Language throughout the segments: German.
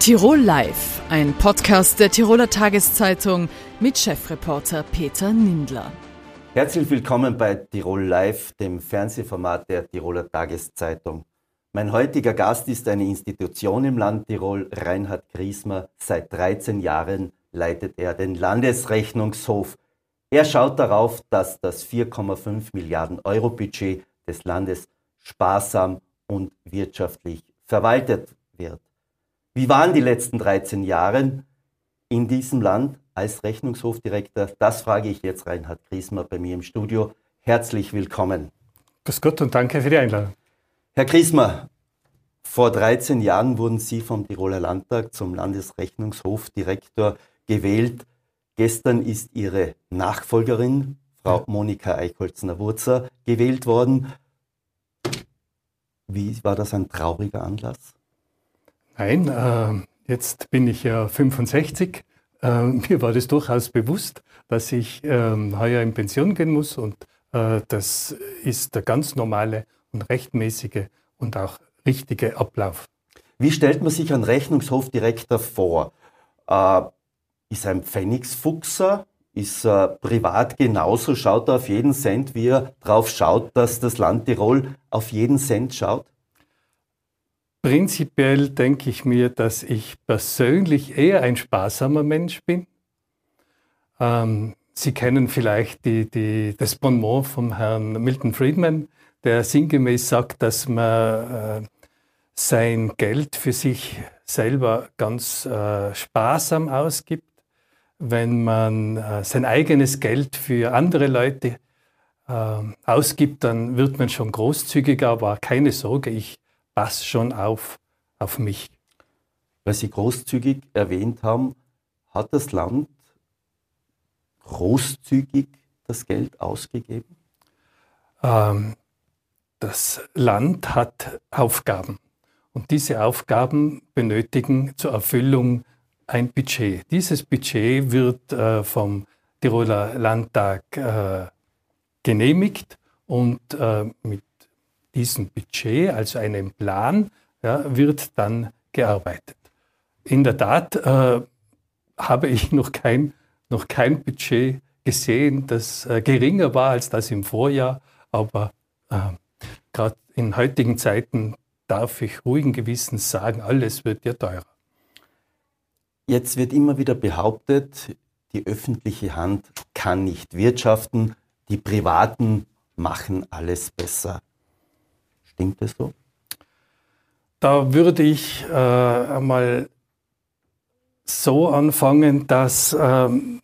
Tirol Live, ein Podcast der Tiroler Tageszeitung mit Chefreporter Peter Nindler. Herzlich willkommen bei Tirol Live, dem Fernsehformat der Tiroler Tageszeitung. Mein heutiger Gast ist eine Institution im Land Tirol, Reinhard Griesmer. Seit 13 Jahren leitet er den Landesrechnungshof. Er schaut darauf, dass das 4,5 Milliarden Euro Budget des Landes sparsam und wirtschaftlich verwaltet wird. Wie waren die letzten 13 Jahre in diesem Land als Rechnungshofdirektor? Das frage ich jetzt Reinhard Griesmer bei mir im Studio. Herzlich willkommen. Grüß Gott und danke für die Einladung. Herr Griesmer, vor 13 Jahren wurden Sie vom Tiroler Landtag zum Landesrechnungshofdirektor gewählt. Gestern ist Ihre Nachfolgerin, Frau Monika Eichholzner-Wurzer, gewählt worden. Wie war das ein trauriger Anlass? Nein, äh, jetzt bin ich ja 65. Äh, mir war das durchaus bewusst, dass ich äh, heuer in Pension gehen muss und äh, das ist der ganz normale und rechtmäßige und auch richtige Ablauf. Wie stellt man sich einen Rechnungshofdirektor vor? Äh, ist ein Pfennigsfuchser? Ist er privat genauso? Schaut er auf jeden Cent, wie er drauf schaut, dass das Land Tirol auf jeden Cent schaut? Prinzipiell denke ich mir, dass ich persönlich eher ein sparsamer Mensch bin. Ähm, Sie kennen vielleicht die, die, das Bonmot vom Herrn Milton Friedman, der sinngemäß sagt, dass man äh, sein Geld für sich selber ganz äh, sparsam ausgibt. Wenn man äh, sein eigenes Geld für andere Leute äh, ausgibt, dann wird man schon großzügiger, aber keine Sorge, ich pass schon auf, auf mich. Weil Sie großzügig erwähnt haben, hat das Land großzügig das Geld ausgegeben? Ähm, das Land hat Aufgaben und diese Aufgaben benötigen zur Erfüllung ein Budget. Dieses Budget wird äh, vom Tiroler Landtag äh, genehmigt und äh, mit diesem Budget, also einem Plan, ja, wird dann gearbeitet. In der Tat äh, habe ich noch kein, noch kein Budget gesehen, das äh, geringer war als das im Vorjahr, aber äh, gerade in heutigen Zeiten darf ich ruhigen Gewissens sagen, alles wird ja teurer. Jetzt wird immer wieder behauptet, die öffentliche Hand kann nicht wirtschaften, die Privaten machen alles besser. Stimmt das so? Da würde ich äh, einmal so anfangen, dass ähm,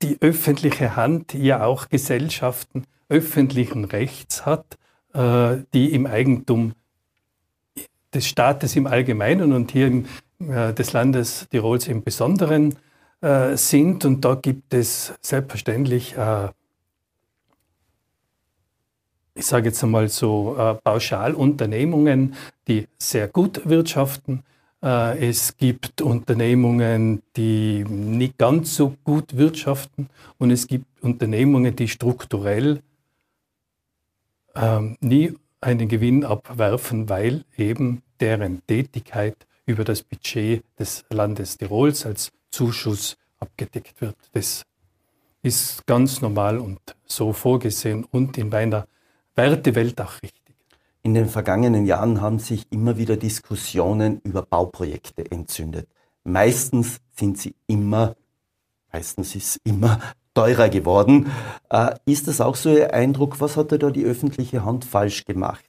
die öffentliche Hand ja auch Gesellschaften öffentlichen Rechts hat, äh, die im Eigentum des Staates im Allgemeinen und hier im, äh, des Landes Tirols im Besonderen äh, sind. Und da gibt es selbstverständlich äh, ich sage jetzt einmal so, äh, Pauschalunternehmungen, die sehr gut wirtschaften. Äh, es gibt Unternehmungen, die nicht ganz so gut wirtschaften und es gibt Unternehmungen, die strukturell ähm, nie einen Gewinn abwerfen, weil eben deren Tätigkeit über das Budget des Landes Tirols als Zuschuss abgedeckt wird. Das ist ganz normal und so vorgesehen und in meiner Wertewelt auch richtig. In den vergangenen Jahren haben sich immer wieder Diskussionen über Bauprojekte entzündet. Meistens sind sie immer, meistens ist immer teurer geworden. Äh, ist das auch so Ihr Eindruck? Was hat da die öffentliche Hand falsch gemacht?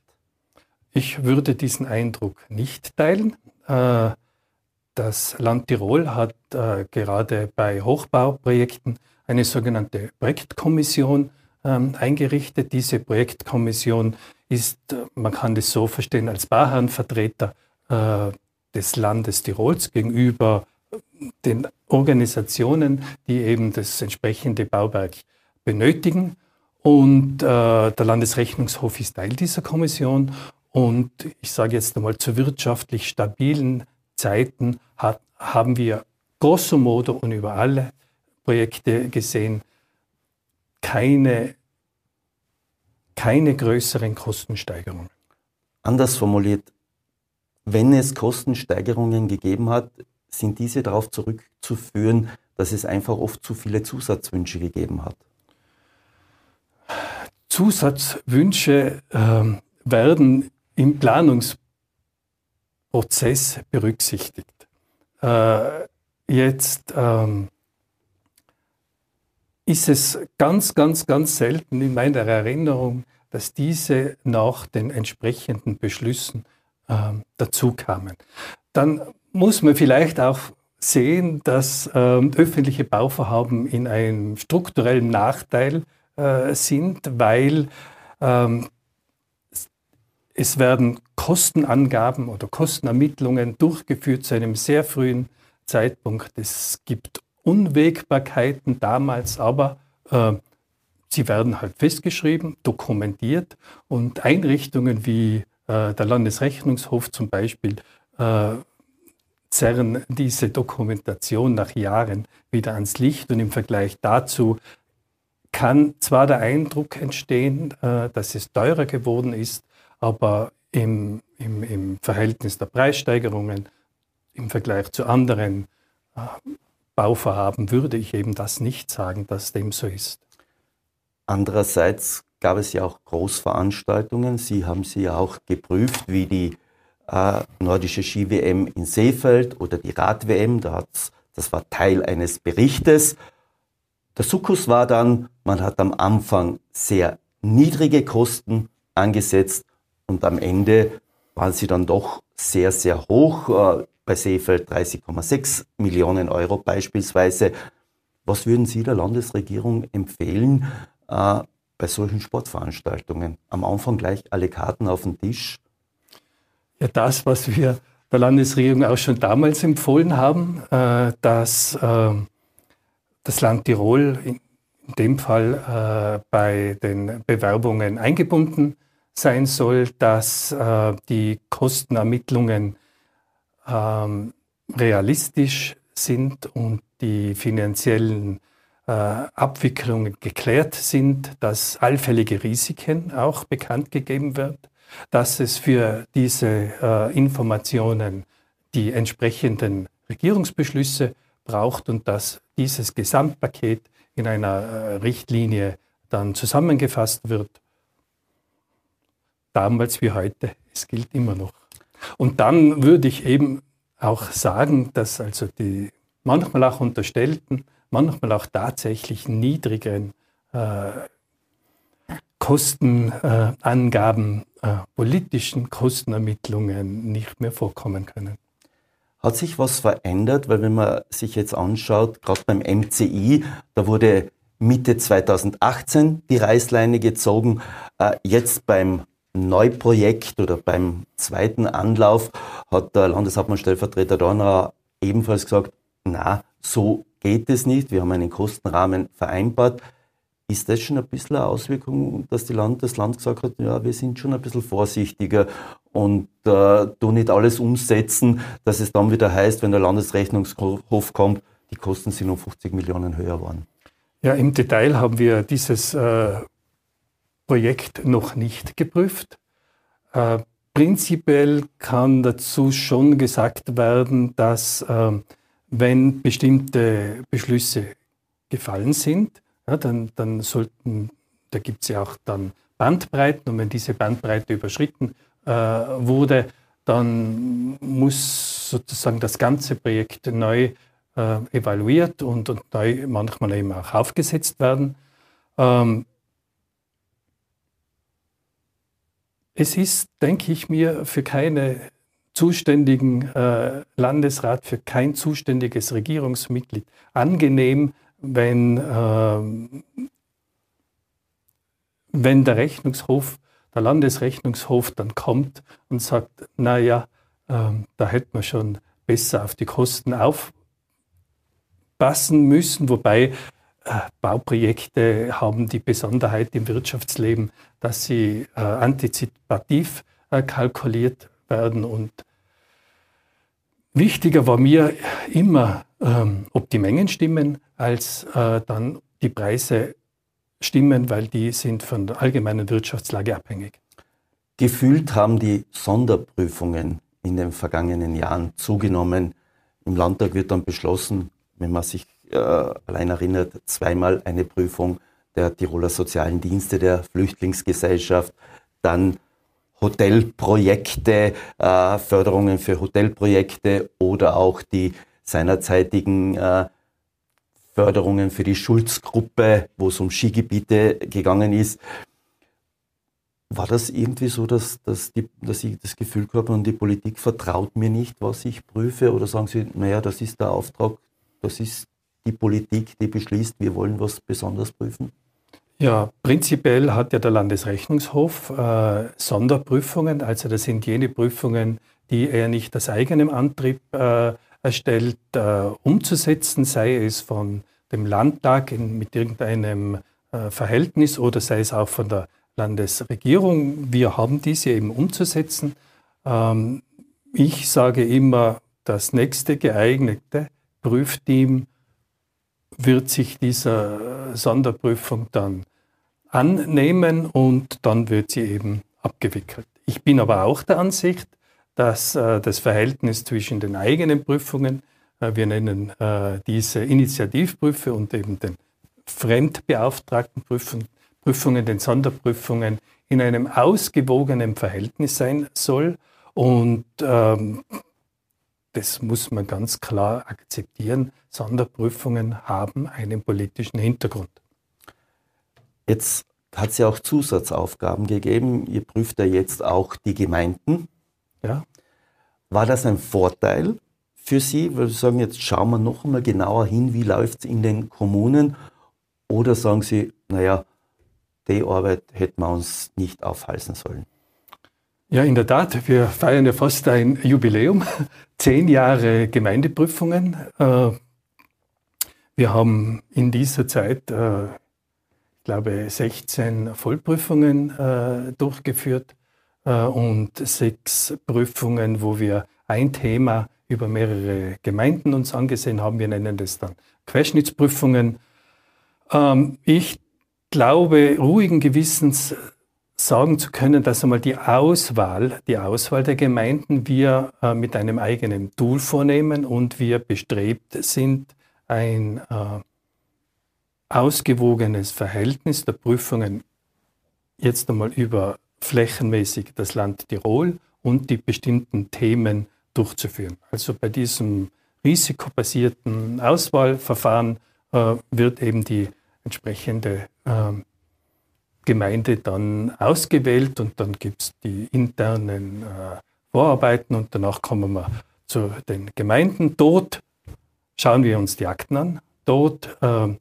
Ich würde diesen Eindruck nicht teilen. Äh, das Land Tirol hat äh, gerade bei Hochbauprojekten eine sogenannte Projektkommission ähm, eingerichtet. Diese Projektkommission ist, äh, man kann das so verstehen, als Bauherrenvertreter äh, des Landes Tirols gegenüber äh, den Organisationen, die eben das entsprechende Bauwerk benötigen. Und äh, der Landesrechnungshof ist Teil dieser Kommission. Und ich sage jetzt einmal, zu wirtschaftlich stabilen Zeiten hat, haben wir grosso modo und über alle Projekte gesehen, keine, keine größeren Kostensteigerungen. Anders formuliert, wenn es Kostensteigerungen gegeben hat, sind diese darauf zurückzuführen, dass es einfach oft zu viele Zusatzwünsche gegeben hat? Zusatzwünsche äh, werden im Planungsprozess berücksichtigt. Äh, jetzt ähm, ist es ganz, ganz, ganz selten in meiner Erinnerung, dass diese nach den entsprechenden Beschlüssen äh, dazu kamen. Dann muss man vielleicht auch sehen, dass äh, öffentliche Bauvorhaben in einem strukturellen Nachteil äh, sind, weil ähm, es werden Kostenangaben oder Kostenermittlungen durchgeführt zu einem sehr frühen Zeitpunkt. Es gibt Unwägbarkeiten damals, aber äh, sie werden halt festgeschrieben, dokumentiert und Einrichtungen wie äh, der Landesrechnungshof zum Beispiel äh, zerren diese Dokumentation nach Jahren wieder ans Licht und im Vergleich dazu kann zwar der Eindruck entstehen, äh, dass es teurer geworden ist, aber im, im, im Verhältnis der Preissteigerungen, im Vergleich zu anderen äh, Bauvorhaben würde ich eben das nicht sagen, dass dem so ist. Andererseits gab es ja auch Großveranstaltungen. Sie haben sie ja auch geprüft, wie die äh, nordische Ski-WM in Seefeld oder die Rad-WM. Da das war Teil eines Berichtes. Der Sukkus war dann, man hat am Anfang sehr niedrige Kosten angesetzt und am Ende waren sie dann doch sehr, sehr hoch. Äh, bei Seefeld 30,6 Millionen Euro beispielsweise. Was würden Sie der Landesregierung empfehlen äh, bei solchen Sportveranstaltungen? Am Anfang gleich alle Karten auf den Tisch? Ja, das, was wir der Landesregierung auch schon damals empfohlen haben, äh, dass äh, das Land Tirol in, dem Fall äh, bei den Bewerbungen eingebunden sein soll, dass äh, die Kostenermittlungen ähm, realistisch sind und die finanziellen äh, Abwicklungen geklärt sind, dass allfällige Risiken auch bekannt gegeben wird, dass es für diese äh, Informationen die entsprechenden Regierungsbeschlüsse braucht und dass dieses Gesamtpaket in einer äh, Richtlinie dann zusammengefasst wird. Damals wie heute, es gilt immer noch. Und dann würde ich eben auch sagen, dass also die manchmal auch unterstellten, manchmal auch tatsächlich niedrigen äh, Kostenangaben, äh, äh, politischen Kostenermittlungen nicht mehr vorkommen können. Hat sich was verändert? Weil wenn man sich jetzt anschaut, gerade beim MCI, da wurde Mitte 2018 die Reißleine gezogen. Äh, jetzt beim Neuprojekt oder beim zweiten Anlauf hat der Landeshauptmann-Stellvertreter Dorner ebenfalls gesagt, na, so geht es nicht. Wir haben einen Kostenrahmen vereinbart. Ist das schon ein bisschen eine Auswirkung, dass die Land, das Land gesagt hat, ja, wir sind schon ein bisschen vorsichtiger und äh, du nicht alles umsetzen, dass es dann wieder heißt, wenn der Landesrechnungshof kommt, die Kosten sind um 50 Millionen höher waren? Ja, im Detail haben wir dieses äh, Projekt noch nicht geprüft. Äh, prinzipiell kann dazu schon gesagt werden, dass äh, wenn bestimmte Beschlüsse gefallen sind, ja, dann, dann sollten, da gibt es ja auch dann Bandbreiten und wenn diese Bandbreite überschritten äh, wurde, dann muss sozusagen das ganze Projekt neu äh, evaluiert und, und, neu manchmal eben auch aufgesetzt werden. Ähm, Es ist, denke ich mir, für keine zuständigen äh, Landesrat, für kein zuständiges Regierungsmitglied angenehm, wenn, äh, wenn der Rechnungshof, der Landesrechnungshof dann kommt und sagt, naja, äh, da hätte man schon besser auf die Kosten aufpassen müssen, wobei Bauprojekte haben die Besonderheit im Wirtschaftsleben, dass sie äh, antizipativ äh, kalkuliert werden. Und wichtiger war mir immer, ähm, ob die Mengen stimmen, als äh, dann die Preise stimmen, weil die sind von der allgemeinen Wirtschaftslage abhängig. Gefühlt haben die Sonderprüfungen in den vergangenen Jahren zugenommen. Im Landtag wird dann beschlossen, wenn man sich äh, allein erinnert, zweimal eine Prüfung der Tiroler Sozialen Dienste der Flüchtlingsgesellschaft, dann Hotelprojekte, äh, Förderungen für Hotelprojekte oder auch die seinerzeitigen äh, Förderungen für die Schulzgruppe, wo es um Skigebiete gegangen ist. War das irgendwie so, dass, dass, die, dass ich das Gefühl habe, und die Politik vertraut mir nicht, was ich prüfe? Oder sagen Sie, naja, das ist der Auftrag, das ist die Politik, die beschließt, wir wollen was besonders prüfen? Ja, prinzipiell hat ja der Landesrechnungshof äh, Sonderprüfungen, also das sind jene Prüfungen, die er nicht aus eigenem Antrieb äh, erstellt, äh, umzusetzen, sei es von dem Landtag in, mit irgendeinem äh, Verhältnis oder sei es auch von der Landesregierung. Wir haben diese eben umzusetzen. Ähm, ich sage immer, das nächste geeignete Prüfteam wird sich dieser Sonderprüfung dann annehmen und dann wird sie eben abgewickelt. Ich bin aber auch der Ansicht, dass äh, das Verhältnis zwischen den eigenen Prüfungen, äh, wir nennen äh, diese Initiativprüfe und eben den fremdbeauftragten Prüfungen, Prüfungen, den Sonderprüfungen in einem ausgewogenen Verhältnis sein soll. Und ähm, das muss man ganz klar akzeptieren. Sonderprüfungen haben einen politischen Hintergrund. Jetzt hat es ja auch Zusatzaufgaben gegeben. Ihr prüft ja jetzt auch die Gemeinden. Ja. War das ein Vorteil für Sie, weil Sie sagen, jetzt schauen wir noch einmal genauer hin, wie läuft es in den Kommunen? Oder sagen Sie, naja, die Arbeit hätten wir uns nicht aufhalsen sollen? Ja, in der Tat. Wir feiern ja fast ein Jubiläum. Zehn Jahre Gemeindeprüfungen. Wir haben in dieser Zeit, äh, ich glaube, 16 Vollprüfungen äh, durchgeführt äh, und sechs Prüfungen, wo wir ein Thema über mehrere Gemeinden uns angesehen haben. Wir nennen das dann Querschnittsprüfungen. Ähm, ich glaube, ruhigen Gewissens sagen zu können, dass einmal die Auswahl, die Auswahl der Gemeinden wir äh, mit einem eigenen Tool vornehmen und wir bestrebt sind, ein äh, ausgewogenes Verhältnis der Prüfungen jetzt einmal über flächenmäßig das Land Tirol und die bestimmten Themen durchzuführen. Also bei diesem risikobasierten Auswahlverfahren äh, wird eben die entsprechende äh, Gemeinde dann ausgewählt und dann gibt es die internen äh, Vorarbeiten und danach kommen wir zu den Gemeinden. Dort schauen wir uns die Akten an. Dort äh,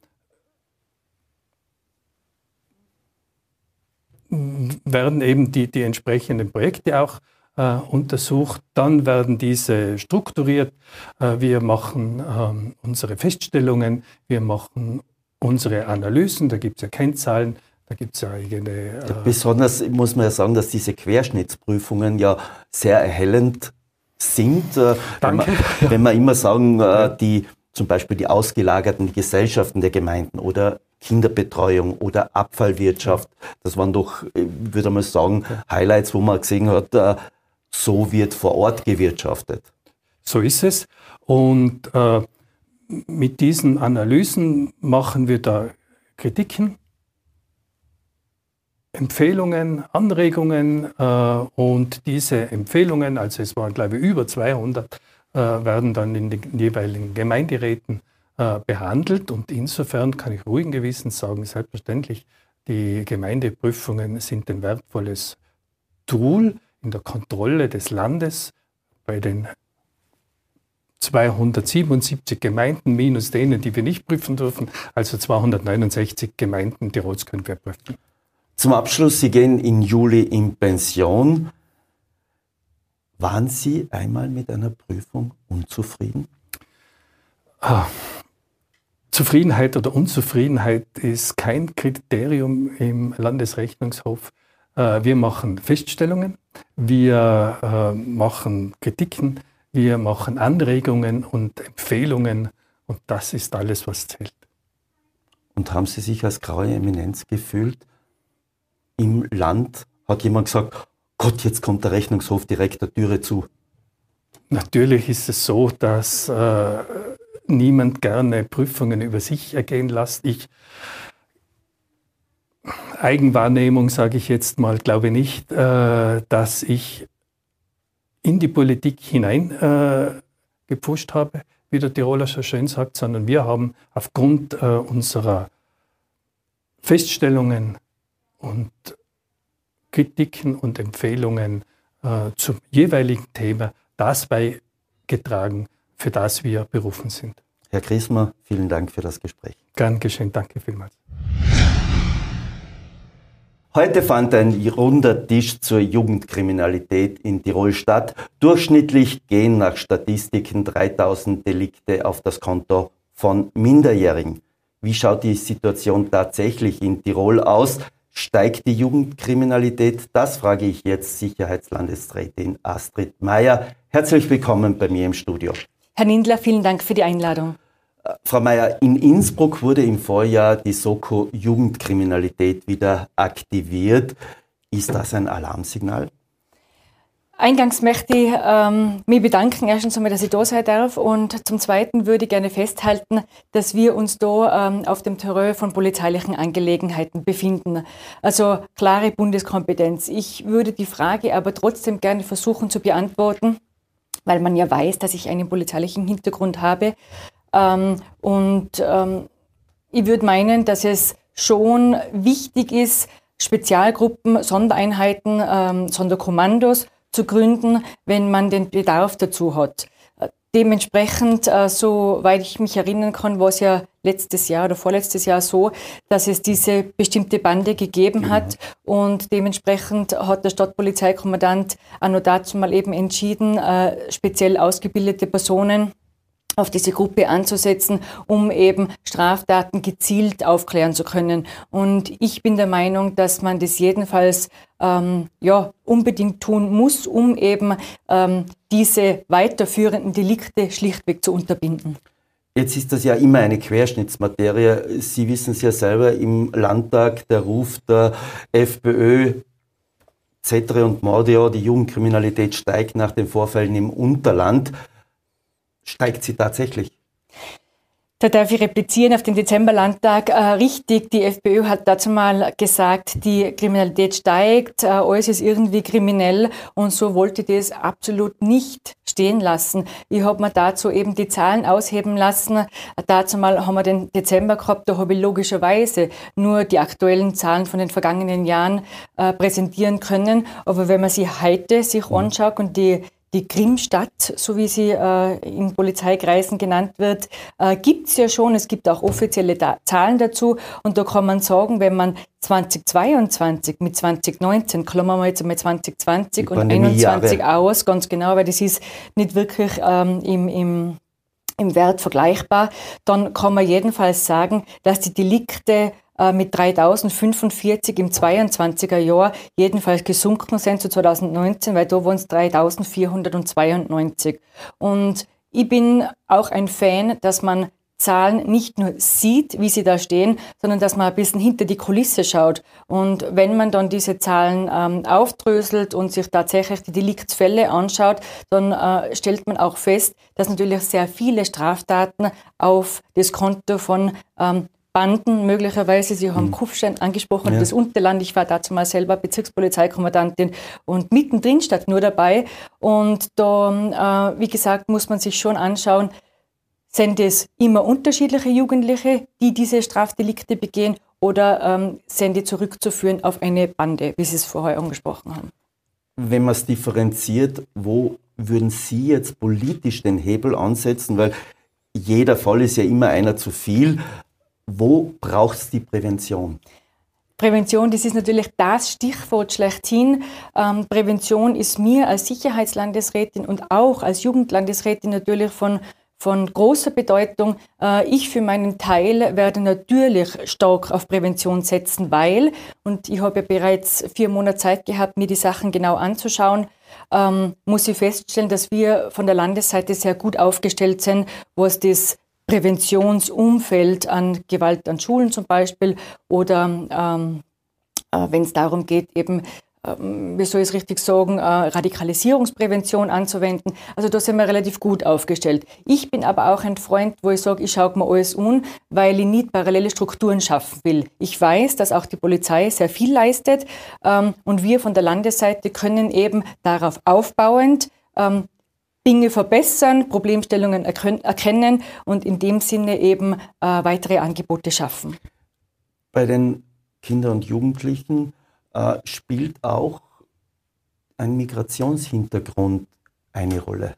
werden eben die, die entsprechenden Projekte auch äh, untersucht. Dann werden diese strukturiert. Äh, wir machen äh, unsere Feststellungen, wir machen unsere Analysen, da gibt es ja Kennzahlen, da gibt es ja eigene. Äh Besonders muss man ja sagen, dass diese Querschnittsprüfungen ja sehr erhellend sind. Äh, Danke. Wenn man, wenn man immer sagen, äh, die zum Beispiel die ausgelagerten Gesellschaften der Gemeinden oder Kinderbetreuung oder Abfallwirtschaft. Das waren doch, ich würde mal sagen, Highlights, wo man gesehen hat, äh, so wird vor Ort gewirtschaftet. So ist es. Und äh, mit diesen Analysen machen wir da Kritiken, Empfehlungen, Anregungen äh, und diese Empfehlungen, also es waren glaube ich über 200, äh, werden dann in den jeweiligen Gemeinderäten äh, behandelt. Und insofern kann ich ruhigen Gewissens sagen, selbstverständlich, die Gemeindeprüfungen sind ein wertvolles Tool in der Kontrolle des Landes bei den 277 Gemeinden minus denen, die wir nicht prüfen dürfen, also 269 Gemeinden Tirols können wir prüfen. Zum Abschluss, Sie gehen im Juli in Pension. Waren Sie einmal mit einer Prüfung unzufrieden? Ah, Zufriedenheit oder Unzufriedenheit ist kein Kriterium im Landesrechnungshof. Äh, wir machen Feststellungen, wir äh, machen Kritiken, wir machen Anregungen und Empfehlungen und das ist alles, was zählt. Und haben Sie sich als graue Eminenz gefühlt? Im Land hat jemand gesagt, Gott, jetzt kommt der Rechnungshof direkt der Türe zu. Natürlich ist es so, dass äh, niemand gerne Prüfungen über sich ergehen lässt. Ich Eigenwahrnehmung, sage ich jetzt mal, glaube nicht, äh, dass ich in die Politik hinein äh, gepusht habe, wie der Tiroler so schön sagt, sondern wir haben aufgrund äh, unserer Feststellungen und Kritiken und Empfehlungen äh, zum jeweiligen Thema das beigetragen, für das wir berufen sind. Herr Griesmer, vielen Dank für das Gespräch. Gern geschehen, danke vielmals. Heute fand ein runder Tisch zur Jugendkriminalität in Tirol statt. Durchschnittlich gehen nach Statistiken 3000 Delikte auf das Konto von Minderjährigen. Wie schaut die Situation tatsächlich in Tirol aus? Steigt die Jugendkriminalität? Das frage ich jetzt Sicherheitslandesrätin Astrid Mayer. Herzlich willkommen bei mir im Studio. Herr Nindler, vielen Dank für die Einladung. Äh, Frau Mayer, in Innsbruck wurde im Vorjahr die Soko Jugendkriminalität wieder aktiviert. Ist das ein Alarmsignal? Eingangs möchte ich ähm, mich bedanken, erstens einmal, dass ich da sein darf und zum Zweiten würde ich gerne festhalten, dass wir uns da ähm, auf dem Terrain von polizeilichen Angelegenheiten befinden. Also klare Bundeskompetenz. Ich würde die Frage aber trotzdem gerne versuchen zu beantworten, weil man ja weiß, dass ich einen polizeilichen Hintergrund habe. Ähm, und ähm, ich würde meinen, dass es schon wichtig ist, Spezialgruppen, Sondereinheiten, ähm, Sonderkommandos zu gründen, wenn man den Bedarf dazu hat. Dementsprechend, äh, soweit ich mich erinnern kann, war es ja letztes Jahr oder vorletztes Jahr so, dass es diese bestimmte Bande gegeben hat mhm. und dementsprechend hat der Stadtpolizeikommandant auch noch dazu mal eben entschieden, äh, speziell ausgebildete Personen auf diese Gruppe anzusetzen, um eben Straftaten gezielt aufklären zu können. Und ich bin der Meinung, dass man das jedenfalls ähm, ja, unbedingt tun muss, um eben ähm, diese weiterführenden Delikte schlichtweg zu unterbinden. Jetzt ist das ja immer eine Querschnittsmaterie. Sie wissen es ja selber, im Landtag der Ruf der FPÖ, Zetre und Mordio, die Jugendkriminalität steigt nach den Vorfällen im Unterland steigt sie tatsächlich. Da darf ich replizieren auf den Dezemberlandtag. Äh, richtig, die FPÖ hat dazu mal gesagt, die Kriminalität steigt, äh, alles ist irgendwie kriminell und so wollte ich das absolut nicht stehen lassen. Ich habe mir dazu eben die Zahlen ausheben lassen. Dazu mal haben wir den Dezember gehabt, da habe ich logischerweise nur die aktuellen Zahlen von den vergangenen Jahren äh, präsentieren können. Aber wenn man sie heute sich mhm. anschaut und die die Krimstadt, so wie sie äh, in Polizeikreisen genannt wird, äh, gibt es ja schon. Es gibt auch offizielle da Zahlen dazu. Und da kann man sagen, wenn man 2022 mit 2019, klammern wir jetzt einmal 2020 und 2021 aus, ganz genau, weil das ist nicht wirklich ähm, im, im, im Wert vergleichbar, dann kann man jedenfalls sagen, dass die Delikte äh, mit 3045 im 22er Jahr jedenfalls gesunken sind zu 2019, weil da waren es 3492. Und ich bin auch ein Fan, dass man Zahlen nicht nur sieht, wie sie da stehen, sondern dass man ein bisschen hinter die Kulisse schaut. Und wenn man dann diese Zahlen ähm, aufdröselt und sich tatsächlich die Deliktsfälle anschaut, dann äh, stellt man auch fest, dass natürlich sehr viele Straftaten auf das Konto von ähm, Banden möglicherweise. Sie haben mhm. Kufstein angesprochen, ja. das Unterland. Ich war dazu mal selber Bezirkspolizeikommandantin und mittendrin statt nur dabei. Und da, äh, wie gesagt, muss man sich schon anschauen, sind es immer unterschiedliche Jugendliche, die diese Strafdelikte begehen oder ähm, sind die zurückzuführen auf eine Bande, wie Sie es vorher angesprochen haben? Wenn man es differenziert, wo würden Sie jetzt politisch den Hebel ansetzen? Weil jeder Fall ist ja immer einer zu viel. Wo braucht es die Prävention? Prävention, das ist natürlich das Stichwort schlechthin. Ähm, Prävention ist mir als Sicherheitslandesrätin und auch als Jugendlandesrätin natürlich von, von großer Bedeutung. Äh, ich für meinen Teil werde natürlich stark auf Prävention setzen, weil, und ich habe ja bereits vier Monate Zeit gehabt, mir die Sachen genau anzuschauen, ähm, muss ich feststellen, dass wir von der Landesseite sehr gut aufgestellt sind, was das Präventionsumfeld an Gewalt an Schulen zum Beispiel oder ähm, äh, wenn es darum geht, eben ähm, wie soll ich es richtig sagen, äh, Radikalisierungsprävention anzuwenden. Also da sind wir relativ gut aufgestellt. Ich bin aber auch ein Freund, wo ich sage, ich schaue mir alles an, weil ich nicht parallele Strukturen schaffen will. Ich weiß, dass auch die Polizei sehr viel leistet ähm, und wir von der Landesseite können eben darauf aufbauend ähm, Dinge verbessern, Problemstellungen erkennen und in dem Sinne eben äh, weitere Angebote schaffen. Bei den Kindern und Jugendlichen äh, spielt auch ein Migrationshintergrund eine Rolle.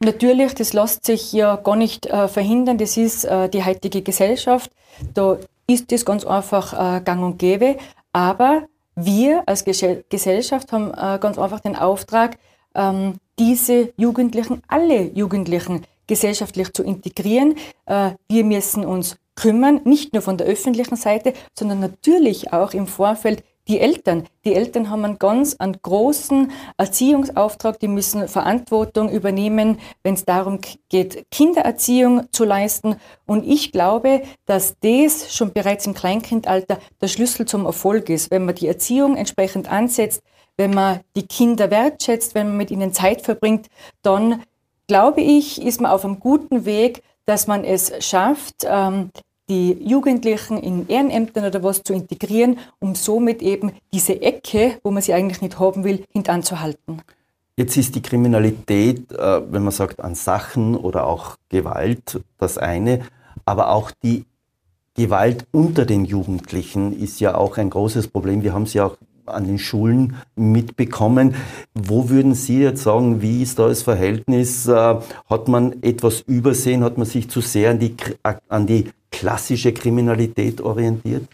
Natürlich, das lässt sich ja gar nicht äh, verhindern. Das ist äh, die heutige Gesellschaft. Da ist das ganz einfach äh, gang und gäbe. Aber wir als Gesellschaft haben äh, ganz einfach den Auftrag, ähm, diese Jugendlichen, alle Jugendlichen gesellschaftlich zu integrieren. Äh, wir müssen uns kümmern, nicht nur von der öffentlichen Seite, sondern natürlich auch im Vorfeld die Eltern. Die Eltern haben einen ganz einen großen Erziehungsauftrag, die müssen Verantwortung übernehmen, wenn es darum geht, Kindererziehung zu leisten. Und ich glaube, dass das schon bereits im Kleinkindalter der Schlüssel zum Erfolg ist, wenn man die Erziehung entsprechend ansetzt, wenn man die Kinder wertschätzt, wenn man mit ihnen Zeit verbringt, dann glaube ich, ist man auf einem guten Weg, dass man es schafft, ähm, die Jugendlichen in Ehrenämtern oder was zu integrieren, um somit eben diese Ecke, wo man sie eigentlich nicht haben will, hintanzuhalten. Jetzt ist die Kriminalität, äh, wenn man sagt, an Sachen oder auch Gewalt das eine, aber auch die Gewalt unter den Jugendlichen ist ja auch ein großes Problem. Wir haben es ja auch an den Schulen mitbekommen. Wo würden Sie jetzt sagen, wie ist da das Verhältnis? Äh, hat man etwas übersehen? Hat man sich zu sehr an die, an die klassische Kriminalität orientiert?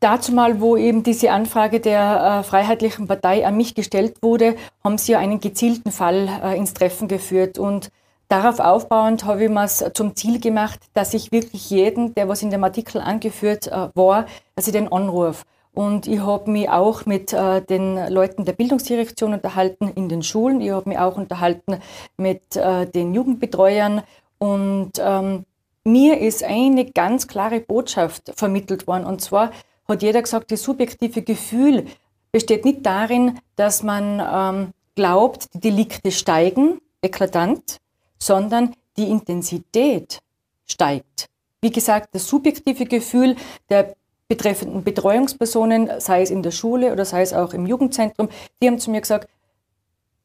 Dazu mal, wo eben diese Anfrage der äh, Freiheitlichen Partei an mich gestellt wurde, haben sie ja einen gezielten Fall äh, ins Treffen geführt. Und darauf aufbauend habe ich mir es zum Ziel gemacht, dass ich wirklich jeden, der was in dem Artikel angeführt äh, war, dass ich den anrufe. Und ich habe mich auch mit äh, den Leuten der Bildungsdirektion unterhalten in den Schulen. Ich habe mich auch unterhalten mit äh, den Jugendbetreuern. Und ähm, mir ist eine ganz klare Botschaft vermittelt worden. Und zwar hat jeder gesagt, das subjektive Gefühl besteht nicht darin, dass man ähm, glaubt, die Delikte steigen, eklatant, sondern die Intensität steigt. Wie gesagt, das subjektive Gefühl der betreffenden Betreuungspersonen, sei es in der Schule oder sei es auch im Jugendzentrum, die haben zu mir gesagt,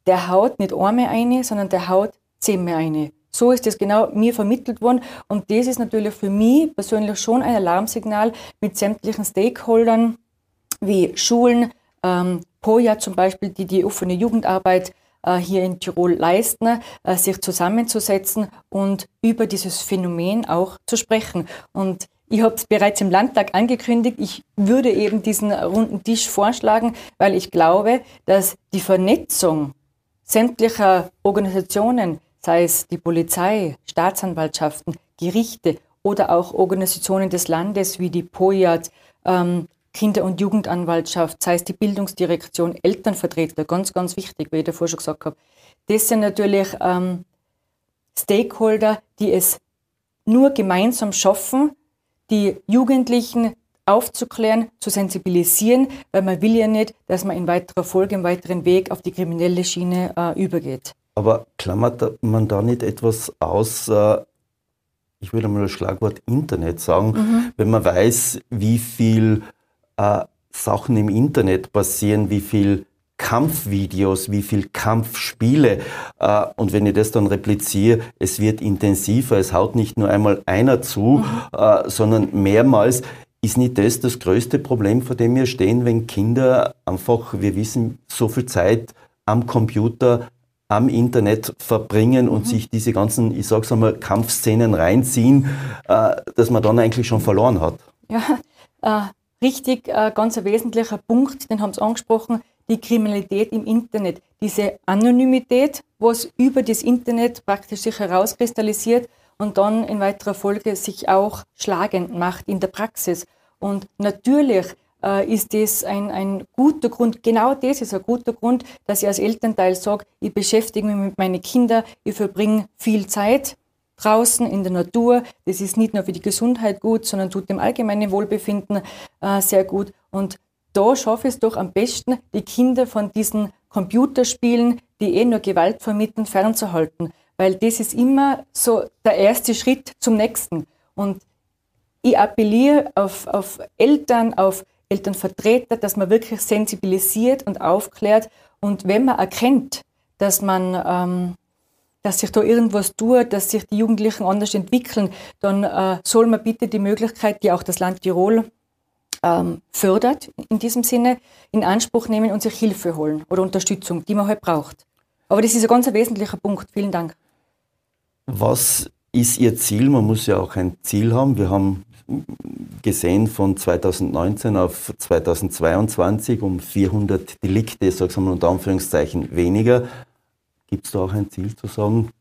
der haut nicht einmal eine, sondern der haut zehnmal eine. So ist das genau mir vermittelt worden. Und das ist natürlich für mich persönlich schon ein Alarmsignal mit sämtlichen Stakeholdern wie Schulen, ähm, POJA zum Beispiel, die die offene Jugendarbeit hier in Tirol leisten, äh, sich zusammenzusetzen und über dieses Phänomen auch zu sprechen. Und ich habe es bereits im Landtag angekündigt. Ich würde eben diesen runden Tisch vorschlagen, weil ich glaube, dass die Vernetzung sämtlicher Organisationen, sei es die Polizei, Staatsanwaltschaften, Gerichte oder auch Organisationen des Landes wie die POIAT, ähm, Kinder- und Jugendanwaltschaft, sei es die Bildungsdirektion, Elternvertreter, ganz, ganz wichtig, wie ich davor schon gesagt habe. Das sind natürlich ähm, Stakeholder, die es nur gemeinsam schaffen, die Jugendlichen aufzuklären, zu sensibilisieren, weil man will ja nicht, dass man in weiterer Folge, im weiteren Weg auf die kriminelle Schiene äh, übergeht. Aber klammert man da nicht etwas aus, äh, ich würde mal das Schlagwort Internet sagen, mhm. wenn man weiß, wie viel äh, Sachen im Internet passieren, wie viel Kampfvideos, wie viel Kampfspiele. Äh, und wenn ich das dann repliziere, es wird intensiver, es haut nicht nur einmal einer zu, mhm. äh, sondern mehrmals. Ist nicht das das größte Problem, vor dem wir stehen, wenn Kinder einfach, wir wissen, so viel Zeit am Computer, am Internet verbringen und mhm. sich diese ganzen, ich sag's einmal, Kampfszenen reinziehen, äh, dass man dann eigentlich schon verloren hat? Ja, äh, richtig, äh, ganz ein wesentlicher Punkt, den haben Sie angesprochen die Kriminalität im Internet. Diese Anonymität, was über das Internet praktisch sich herauskristallisiert und dann in weiterer Folge sich auch schlagend macht in der Praxis. Und natürlich äh, ist das ein, ein guter Grund, genau das ist ein guter Grund, dass ich als Elternteil sage, ich beschäftige mich mit meinen Kindern, ich verbringe viel Zeit draußen in der Natur. Das ist nicht nur für die Gesundheit gut, sondern tut dem allgemeinen Wohlbefinden äh, sehr gut. Und da schaffe ich es doch am besten, die Kinder von diesen Computerspielen, die eh nur Gewalt vermitteln, fernzuhalten. Weil das ist immer so der erste Schritt zum nächsten. Und ich appelliere auf, auf Eltern, auf Elternvertreter, dass man wirklich sensibilisiert und aufklärt. Und wenn man erkennt, dass man, ähm, dass sich da irgendwas tut, dass sich die Jugendlichen anders entwickeln, dann äh, soll man bitte die Möglichkeit, die auch das Land Tirol ähm, fördert, in diesem Sinne, in Anspruch nehmen und sich Hilfe holen oder Unterstützung, die man halt braucht. Aber das ist ein ganz wesentlicher Punkt. Vielen Dank. Was ist Ihr Ziel? Man muss ja auch ein Ziel haben. Wir haben gesehen von 2019 auf 2022 um 400 Delikte, sag ich mal unter Anführungszeichen, weniger. Gibt es da auch ein Ziel zu sagen,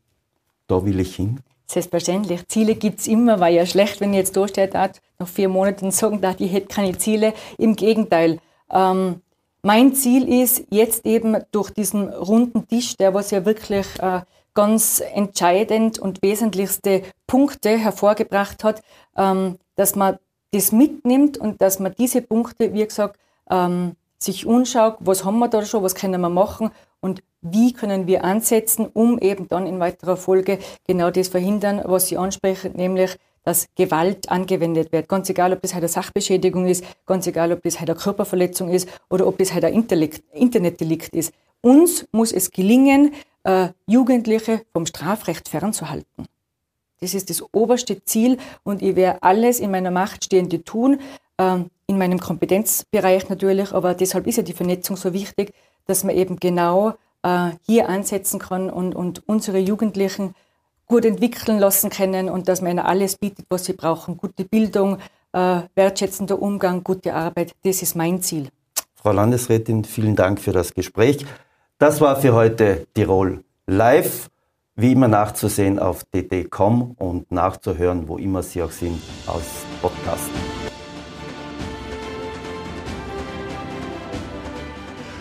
da will ich hin? Selbstverständlich. Ziele gibt es immer, weil ja schlecht, wenn ich jetzt da steht, nach vier Monaten sagen darf, ich hätte keine Ziele. Im Gegenteil. Ähm, mein Ziel ist jetzt eben durch diesen runden Tisch, der was ja wirklich äh, ganz entscheidend und wesentlichste Punkte hervorgebracht hat, ähm, dass man das mitnimmt und dass man diese Punkte, wie gesagt, ähm, sich anschaut, was haben wir da schon, was können wir machen und wie können wir ansetzen, um eben dann in weiterer Folge genau das verhindern, was Sie ansprechen, nämlich dass Gewalt angewendet wird. Ganz egal, ob das halt eine Sachbeschädigung ist, ganz egal, ob das halt eine Körperverletzung ist oder ob das halt ein Internetdelikt ist. Uns muss es gelingen, äh, Jugendliche vom Strafrecht fernzuhalten. Das ist das oberste Ziel und ich werde alles in meiner Macht Stehende tun, äh, in meinem Kompetenzbereich natürlich, aber deshalb ist ja die Vernetzung so wichtig, dass man eben genau äh, hier ansetzen kann und, und unsere Jugendlichen gut entwickeln lassen können und dass man ihnen alles bietet, was sie brauchen. Gute Bildung, äh, wertschätzender Umgang, gute Arbeit. Das ist mein Ziel. Frau Landesrätin, vielen Dank für das Gespräch. Das war für heute Tirol live. Wie immer nachzusehen auf dd.com und nachzuhören, wo immer Sie auch sind, als Podcast.